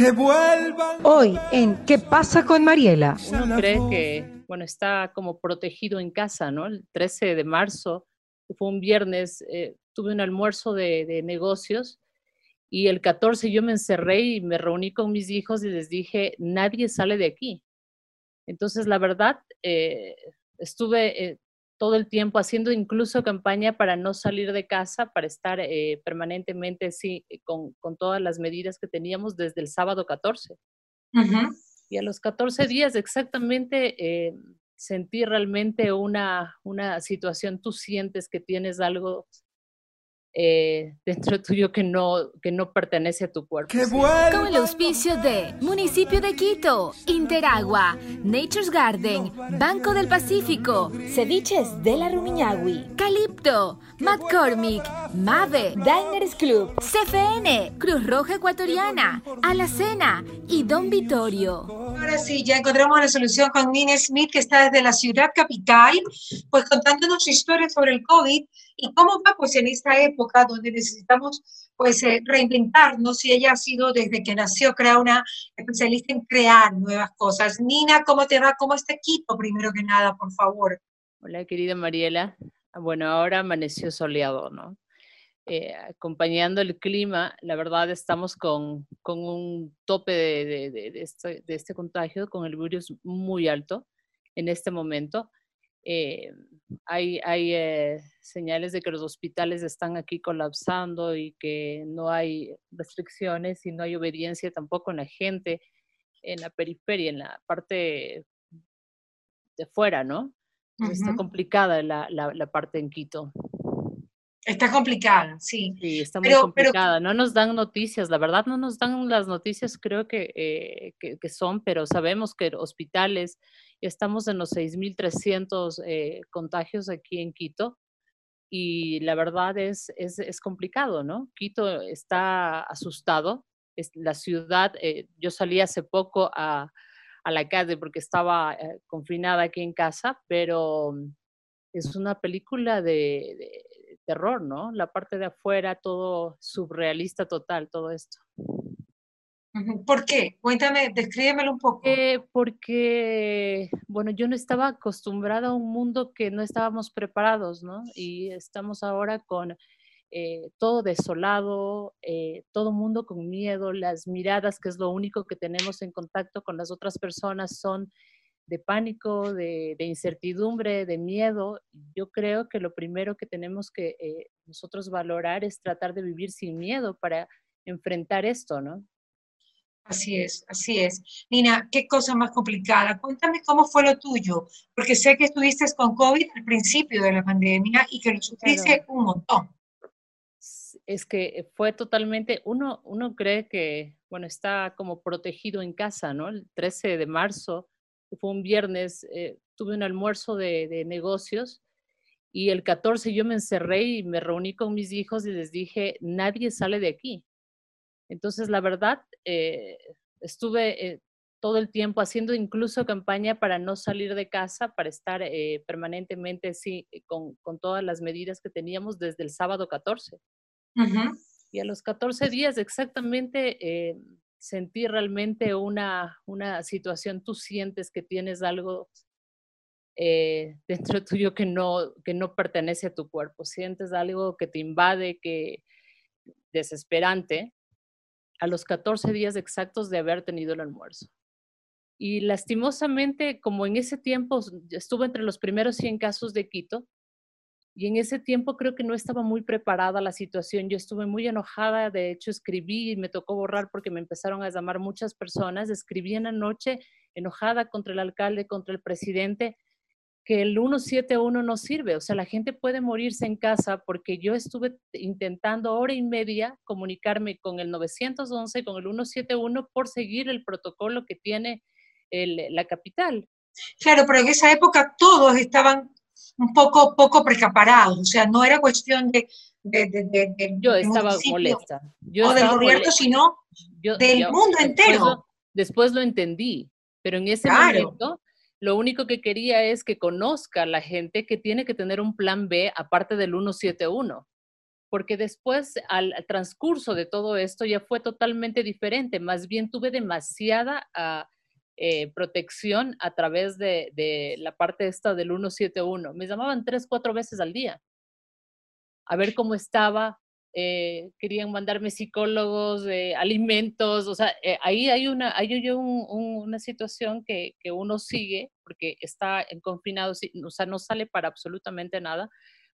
Que vuelvan. Hoy en ¿Qué pasa con Mariela? Uno cree que, bueno, está como protegido en casa, ¿no? El 13 de marzo, que fue un viernes, eh, tuve un almuerzo de, de negocios y el 14 yo me encerré y me reuní con mis hijos y les dije, nadie sale de aquí. Entonces, la verdad, eh, estuve eh, todo el tiempo haciendo incluso campaña para no salir de casa, para estar eh, permanentemente sí, con, con, todas las medidas que teníamos desde el sábado 14. Uh -huh. Y a los 14 días exactamente eh, sentí realmente una, una situación, tú sientes que tienes algo eh, dentro tuyo que no, que no pertenece a tu cuerpo. ¡Qué bueno! Con el auspicio de Municipio de Quito, Interagua, Nature's Garden, Banco del Pacífico, Ceviches de la Rumiñahui, Calipto, McCormick, Mave, Diners Club, CFN, Cruz Roja Ecuatoriana, Alacena y Don Vittorio. Ahora sí, ya encontramos la solución con Nina Smith, que está desde la ciudad capital, pues contándonos su historia sobre el COVID y cómo va pues en esta época donde necesitamos pues eh, reinventarnos y ella ha sido desde que nació crea una especialista en crear nuevas cosas. Nina, ¿cómo te va? ¿Cómo está Quito? Primero que nada, por favor. Hola, querida Mariela. Bueno, ahora amaneció soleado, ¿no? Eh, acompañando el clima, la verdad estamos con, con un tope de, de, de, este, de este contagio, con el virus muy alto en este momento. Eh, hay, hay eh, señales de que los hospitales están aquí colapsando y que no hay restricciones y no hay obediencia tampoco en la gente, en la periferia, en la parte de fuera, ¿no? Uh -huh. Está complicada la, la, la, parte en Quito. Está complicada, sí. Sí, está muy pero, complicada. Pero... No nos dan noticias, la verdad no nos dan las noticias, creo que, eh, que, que son, pero sabemos que hospitales, estamos en los 6.300 eh, contagios aquí en Quito y la verdad es, es, complicado, ¿no? Quito está asustado, la ciudad, eh, yo salí hace poco a, a la calle porque estaba eh, confinada aquí en casa, pero es una película de terror, ¿no? La parte de afuera, todo surrealista total, todo esto. ¿Por qué? Cuéntame, descríbemelo un poco. Eh, porque, bueno, yo no estaba acostumbrada a un mundo que no estábamos preparados, ¿no? Y estamos ahora con eh, todo desolado, eh, todo mundo con miedo, las miradas, que es lo único que tenemos en contacto con las otras personas, son de pánico, de, de incertidumbre, de miedo. Yo creo que lo primero que tenemos que eh, nosotros valorar es tratar de vivir sin miedo para enfrentar esto, ¿no? Así es, así es. Nina, qué cosa más complicada. Cuéntame cómo fue lo tuyo, porque sé que estuviste con COVID al principio de la pandemia y que lo sufriste un montón. Es que fue totalmente, uno, uno cree que, bueno, está como protegido en casa, ¿no? El 13 de marzo, fue un viernes, eh, tuve un almuerzo de, de negocios y el 14 yo me encerré y me reuní con mis hijos y les dije, nadie sale de aquí. Entonces, la verdad, eh, estuve eh, todo el tiempo haciendo incluso campaña para no salir de casa, para estar eh, permanentemente sí, con, con, todas las medidas que teníamos desde el sábado 14. Uh -huh. Y a los 14 días exactamente sentí realmente una, una situación, tú sientes que tienes algo eh, dentro tuyo que no, que no pertenece a tu cuerpo, sientes algo que te invade, que desesperante, a los 14 días exactos de haber tenido el almuerzo. Y lastimosamente, como en ese tiempo estuve entre los primeros 100 casos de Quito, y en ese tiempo creo que no estaba muy preparada la situación. Yo estuve muy enojada, de hecho escribí y me tocó borrar porque me empezaron a llamar muchas personas. Escribí en la noche enojada contra el alcalde, contra el presidente, que el 171 no sirve, o sea, la gente puede morirse en casa porque yo estuve intentando hora y media comunicarme con el 911, con el 171 por seguir el protocolo que tiene el, la capital. Claro, pero en esa época todos estaban un poco, poco preparados, o sea, no era cuestión de... de, de, de, de yo estaba molesta. Yo o estaba del gobierno, molesta. sino yo, del yo, mundo entero. Después lo, después lo entendí, pero en ese claro. momento lo único que quería es que conozca la gente que tiene que tener un plan B aparte del 171. porque después al, transcurso de todo esto ya fue totalmente diferente, más bien tuve demasiada ah, eh, protección a través de, la parte esta del 171. Me llamaban tres, cuatro veces al día a ver cómo estaba, eh, querían mandarme psicólogos, alimentos, o sea, eh, ahí hay una, hay una situación que, que, uno sigue porque está en confinado, o sea, no sale para absolutamente nada.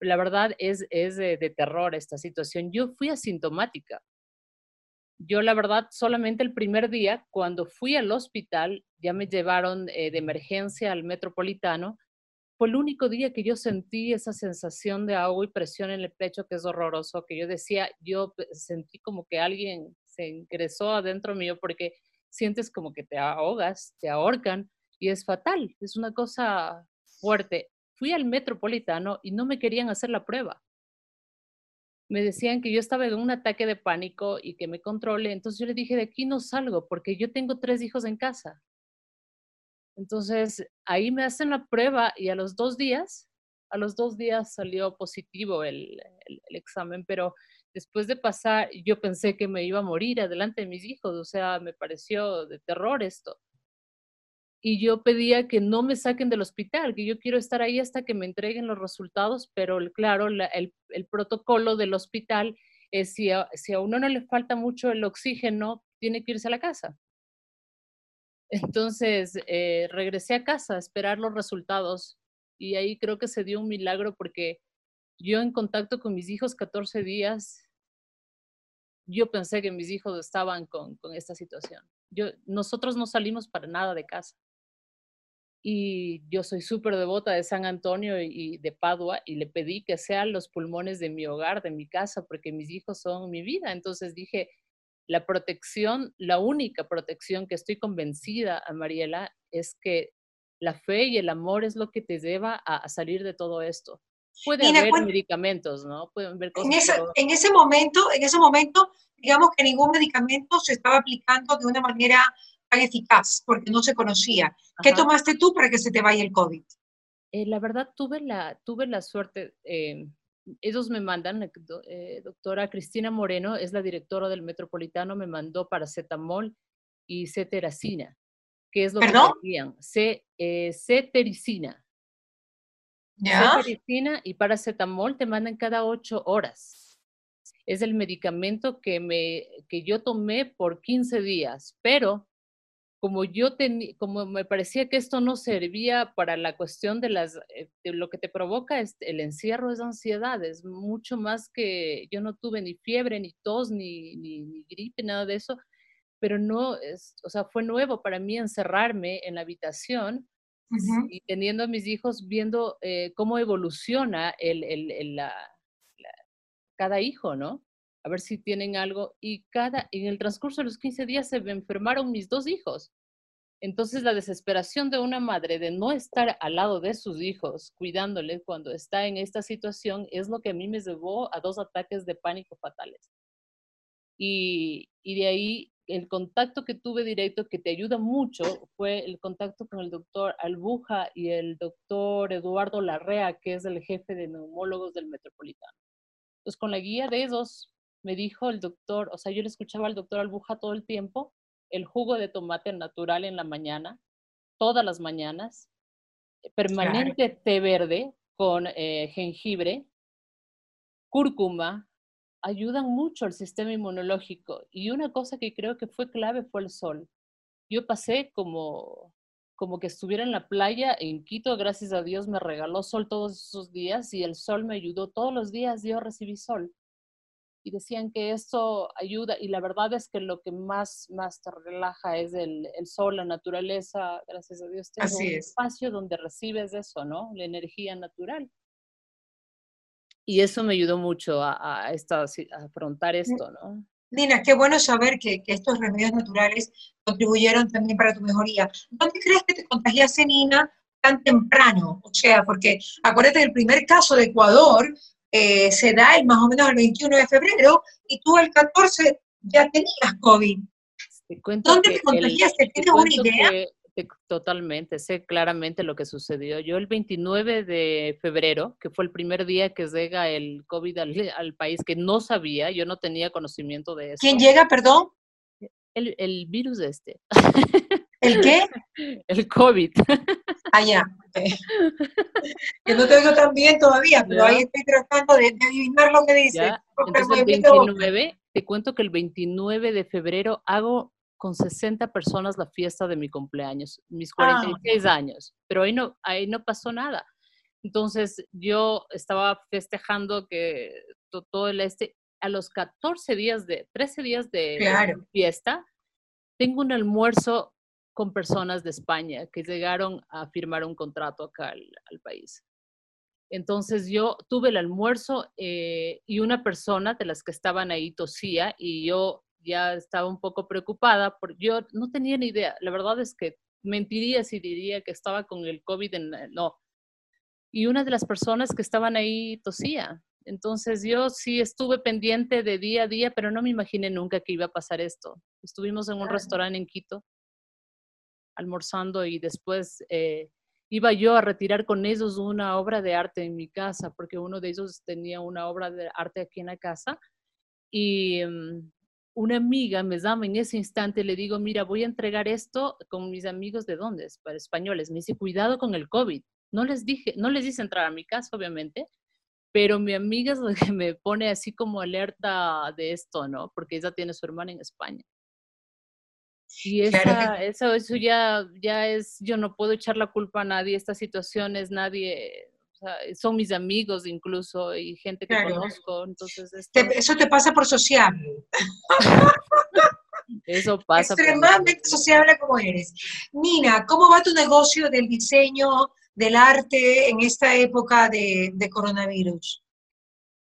La verdad es, es de, terror esta situación. Yo fui asintomática. Yo, la verdad, solamente el primer día, cuando fui al hospital, ya me llevaron eh, de emergencia al metropolitano fue el único día que yo sentí esa sensación de agua y presión en el pecho que es horroroso, que yo decía, yo sentí como que alguien se ingresó adentro mío porque sientes como que te ahogas, te ahorcan y es fatal, es una cosa fuerte. Fui al metropolitano y no me querían hacer la prueba. Me decían que yo estaba en un ataque de pánico y que me controle. Entonces yo le dije, de aquí no salgo porque yo tengo tres hijos en casa. Entonces, ahí me hacen la prueba y a los dos días, a los dos días salió positivo el, examen, pero después de pasar, yo pensé que me iba a morir adelante de mis hijos, o sea, me pareció de terror esto. Y yo pedía que no me saquen del hospital, que yo quiero estar ahí hasta que me entreguen los resultados, pero claro, el, protocolo del hospital es si si a uno no le falta mucho el oxígeno, tiene que irse a la casa. Entonces, eh, regresé a casa a esperar los resultados y ahí creo que se dio un milagro porque yo en contacto con mis hijos 14 días, yo pensé que mis hijos estaban con, con esta situación. Yo, nosotros no salimos para nada de casa. Y yo soy súper devota de San Antonio y de Padua y le pedí que sean los pulmones de mi hogar, de mi casa, porque mis hijos son mi vida. Entonces dije, la protección, la única protección que estoy convencida, a Mariela, es que la fe y el amor es lo que te lleva a, salir de todo esto. Puede haber medicamentos, ¿no? Pueden haber cosas. En ese, en ese momento, en ese momento, digamos que ningún medicamento se estaba aplicando de una manera tan eficaz, porque no se conocía. ¿Qué tomaste tú para que se te vaya el COVID? Eh, la verdad, tuve la, tuve la suerte, eh, ellos me mandan, eh, eh, doctora Cristina Moreno, es la directora del Metropolitano, me mandó paracetamol y ceteracina, que es lo que decían, C, eh, cetericina. Cetericina y paracetamol te mandan cada ocho horas. Es el medicamento que, me, que yo tomé por 15 días, pero como yo tenía, como me parecía que esto no servía para la cuestión de las, eh, de lo que te provoca es el encierro es ansiedad, es mucho más que yo no tuve ni fiebre, ni tos, ni, ni, gripe, nada de eso, pero no, es, o sea, fue nuevo para mí encerrarme en la habitación y teniendo a mis hijos viendo eh, cómo evoluciona el, el, la, cada hijo, ¿no? A ver si tienen algo. Y cada, en el transcurso de los 15 días se me enfermaron mis dos hijos. Entonces la desesperación de una madre de no estar al lado de sus hijos, cuidándoles cuando está en esta situación, es lo que a mí me llevó a dos ataques de pánico fatales. Y, y de ahí el contacto que tuve directo, que te ayuda mucho, fue el contacto con el doctor Albuja y el doctor Eduardo Larrea, que es el jefe de neumólogos del Metropolitano. Entonces, con la guía de esos, me dijo el doctor, o sea, yo le escuchaba al doctor Albuja todo el tiempo, el jugo de tomate natural en la mañana, todas las mañanas, permanente té verde con eh, jengibre, cúrcuma, ayudan mucho al sistema inmunológico. Y una cosa que creo que fue clave fue el sol. Yo pasé como, como que estuviera en la playa en Quito, gracias a Dios me regaló sol todos esos días y el sol me ayudó. Todos los días yo recibí sol y decían que eso ayuda y la verdad es que lo que más, más te relaja es el, el sol, la naturaleza, gracias a Dios, tengo un espacio donde recibes eso, ¿no? La energía natural. Y eso me ayudó mucho a, a, esta, a afrontar esto, ¿no? Nina, qué bueno saber que, que, estos remedios naturales contribuyeron también para tu mejoría. ¿Dónde crees que te contagiaste, Nina, tan temprano? O sea, porque acuérdate del primer caso de Ecuador, eh, se da el más o menos el 21 de febrero y tú el 14 ya tenías COVID. ¿Dónde te contagiaste? ¿Tienes una idea? totalmente, sé claramente lo que sucedió. Yo el 29 de febrero, que fue el primer día que llega el COVID al, país, que no sabía, yo no tenía conocimiento de eso. ¿Quién llega, perdón? El, el virus este. ¿El qué? El COVID. Ah, ya. Que no te oigo tan bien todavía, pero ahí estoy tratando de, adivinar lo que dice. Entonces, el 29, te cuento que el 29 de febrero hago con 60 personas la fiesta de mi cumpleaños, mis 46 ah. años, pero ahí no, ahí no pasó nada. Entonces yo estaba festejando que todo el este, a los 14 días de, 13 días de fiesta, tengo un almuerzo con personas de España que llegaron a firmar un contrato acá al, país. Entonces yo tuve el almuerzo eh, y una persona de las que estaban ahí tosía y yo ya estaba un poco preocupada porque yo no tenía ni idea. La verdad es que mentiría si diría que estaba con el COVID, en, no. Y una de las personas que estaban ahí tosía. Entonces yo sí estuve pendiente de día a día, pero no me imaginé nunca que iba a pasar esto. Estuvimos en un restaurante en Quito almorzando y después eh, iba yo a retirar con ellos una obra de arte en mi casa, porque uno de ellos tenía una obra de arte aquí en la casa. Y mm, una amiga me llama en ese instante, le digo, mira, voy a entregar esto con mis amigos de dónde, para españoles. Me dice, cuidado con el COVID. No les dije, no les dice entrar a mi casa, obviamente, pero mi amiga es la que me pone así como alerta de esto, ¿no? Porque ella tiene su hermana en España. Y esa, eso, eso ya, ya es, yo no puedo echar la culpa a nadie, estas situaciones, nadie, son mis amigos incluso y gente que conozco, entonces... eso te pasa por sociable. eso pasa. Extremadamente sociable como eres. Nina, ¿cómo va tu negocio del diseño, del arte en esta época de, coronavirus?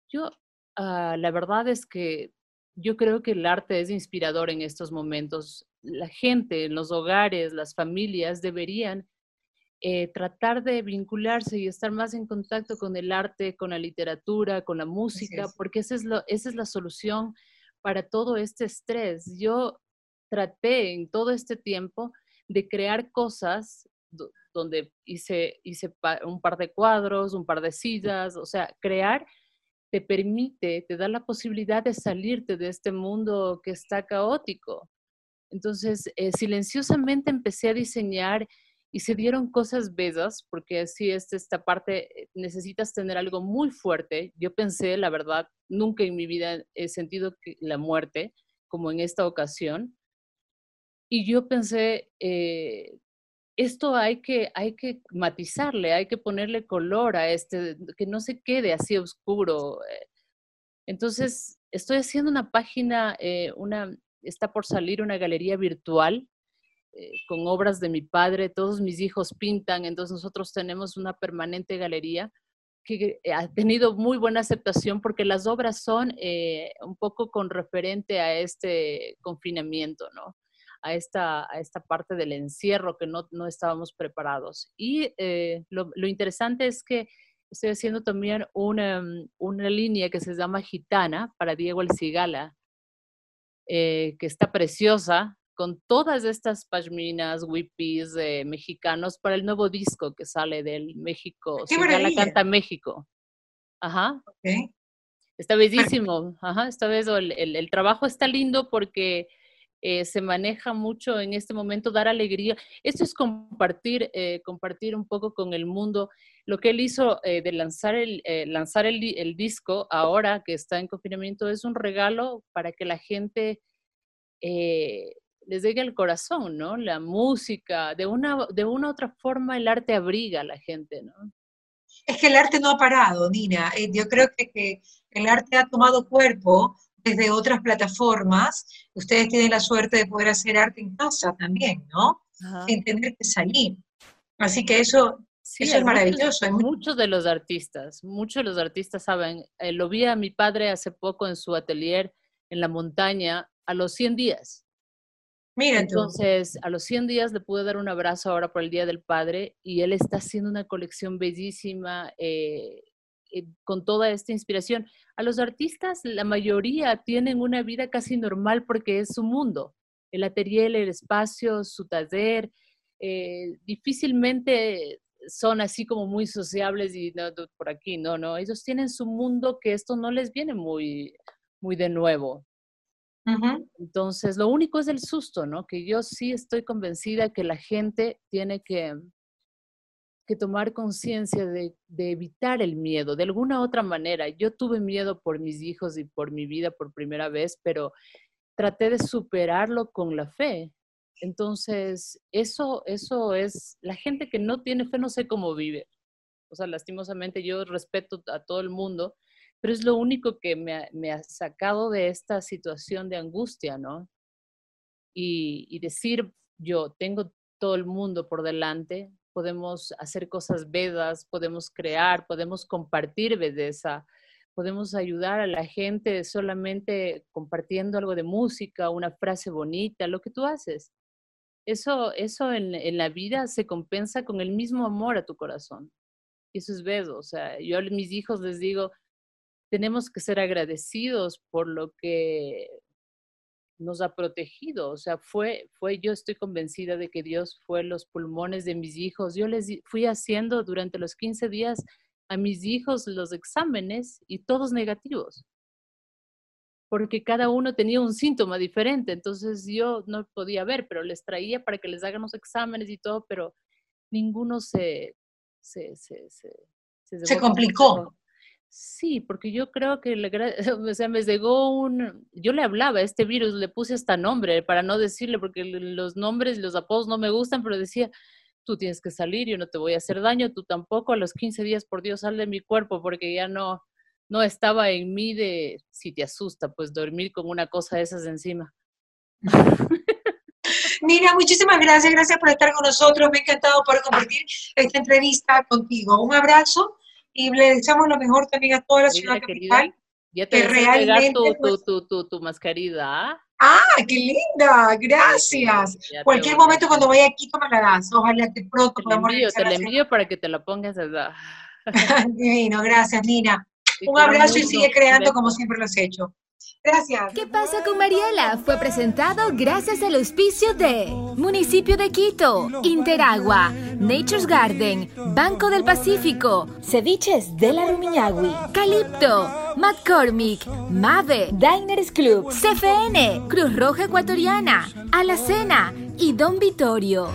Yo, ah, la verdad es que yo creo que el arte es inspirador en estos momentos. La gente en los hogares, las familias deberían eh, tratar de vincularse y estar más en contacto con el arte, con la literatura, con la música, porque esa es, lo, esa es la solución para todo este estrés. Yo traté en todo este tiempo de crear cosas donde hice, hice un par de cuadros, un par de sillas, o sea, crear te permite, te da la posibilidad de salirte de este mundo que está caótico. Entonces, eh, silenciosamente empecé a diseñar y se dieron cosas bellas, porque así es esta parte, eh, necesitas tener algo muy fuerte. Yo pensé, la verdad, nunca en mi vida he sentido la muerte como en esta ocasión. Y yo pensé, eh, esto hay que, hay que matizarle, hay que ponerle color a este, que no se quede así oscuro. Eh. Entonces, estoy haciendo una página, eh, una, está por salir una galería virtual eh, con obras de mi padre, todos mis hijos pintan, entonces nosotros tenemos una permanente galería que ha tenido muy buena aceptación porque las obras son un poco con referente a este confinamiento, ¿no? a esta, a esta parte del encierro que no, no estábamos preparados. Y eh, lo, lo, interesante es que estoy haciendo también una, una, línea que se llama Gitana para Diego El Cigala, eh, que está preciosa, con todas estas pashminas, whippies eh, mexicanos para el nuevo disco que sale del México. Cigala canta México. Ajá. Está bellísimo. Ajá, vez el, el, el trabajo está lindo porque eh, se maneja mucho en este momento, dar alegría. Esto es compartir, eh, compartir un poco con el mundo. Lo que él hizo eh, de lanzar, el, lanzar el, el, disco ahora que está en confinamiento es un regalo para que la gente les llegue al corazón, ¿no? La música, de una, de una u otra forma el arte abriga a la gente, ¿no? Es que el arte no ha parado, Nina. yo creo que, que el arte ha tomado cuerpo desde otras plataformas, ustedes tienen la suerte de poder hacer arte en casa también, ¿no? Sin tener que salir. Así que eso, eso es maravilloso. Muchos, de los artistas, muchos de los artistas saben, eh, lo vi a mi padre hace poco en su atelier en la montaña a los 100 días. Mira Entonces, a los 100 días le pude dar un abrazo ahora por el Día del Padre y él está haciendo una colección bellísima eh, eh, con toda esta inspiración. A los artistas, la mayoría tienen una vida casi normal porque es su mundo. El atelier, el espacio, su taller, eh, difícilmente son así como muy sociables y no, por aquí, no, no, ellos tienen su mundo que esto no les viene muy, muy de nuevo. Entonces, lo único es el susto, ¿no? Que yo sí estoy convencida que la gente tiene que, que tomar conciencia de, evitar el miedo de alguna otra manera. Yo tuve miedo por mis hijos y por mi vida por primera vez, pero traté de superarlo con la fe. Entonces, eso, eso es, la gente que no tiene fe no sé cómo vive. O sea, lastimosamente yo respeto a todo el mundo, pero es lo único que me ha, sacado de esta situación de angustia, ¿no? Y, decir, yo tengo todo el mundo por delante, podemos hacer cosas vedas, podemos crear, podemos compartir belleza, podemos ayudar a la gente solamente compartiendo algo de música, una frase bonita, lo que tú haces. Eso, eso en, en, la vida se compensa con el mismo amor a tu corazón. Y eso es vedo. O sea, yo a mis hijos les digo, tenemos que ser agradecidos por lo que nos ha protegido. O sea, fue, fue, yo estoy convencida de que Dios fue los pulmones de mis hijos. Yo les fui haciendo durante los 15 días a mis hijos los exámenes y todos negativos porque cada uno tenía un síntoma diferente, entonces yo no podía ver, pero les traía para que les hagan los exámenes y todo, pero ninguno se... Se, se, se, se complicó. Sí, porque yo creo que, le, o sea, me llegó un, yo le hablaba este virus, le puse hasta nombre para no decirle, porque los nombres los apodos no me gustan, pero decía, tú tienes que salir, yo no te voy a hacer daño, tú tampoco, a los 15 días, por Dios, sal de mi cuerpo, porque ya no, no estaba en mí de, si te asusta, pues dormir con una cosa de esas encima. Mira, muchísimas gracias, gracias por estar con nosotros, me ha encantado poder compartir esta entrevista contigo. Un abrazo y le deseamos lo mejor también a toda la ciudad capital. Ya te voy a tu, pues tu, tu, tu, mascarilla. Ah, qué linda, gracias. Cualquier momento cuando vaya aquí, me la das. Ojalá que pronto podamos Te la envío, te la envío para que te la pongas. Divino, gracias, Nina. Un abrazo y sigue creando como siempre lo has hecho. Gracias. ¿Qué pasa con Mariela? Fue presentado gracias al auspicio de Municipio de Quito, Interagua, Nature's Garden, Banco del Pacífico, Ceviches de la Rumiñahui, Calipto, McCormick, Mave, Diners Club, CFN, Cruz Roja Ecuatoriana, Alacena y Don Vittorio.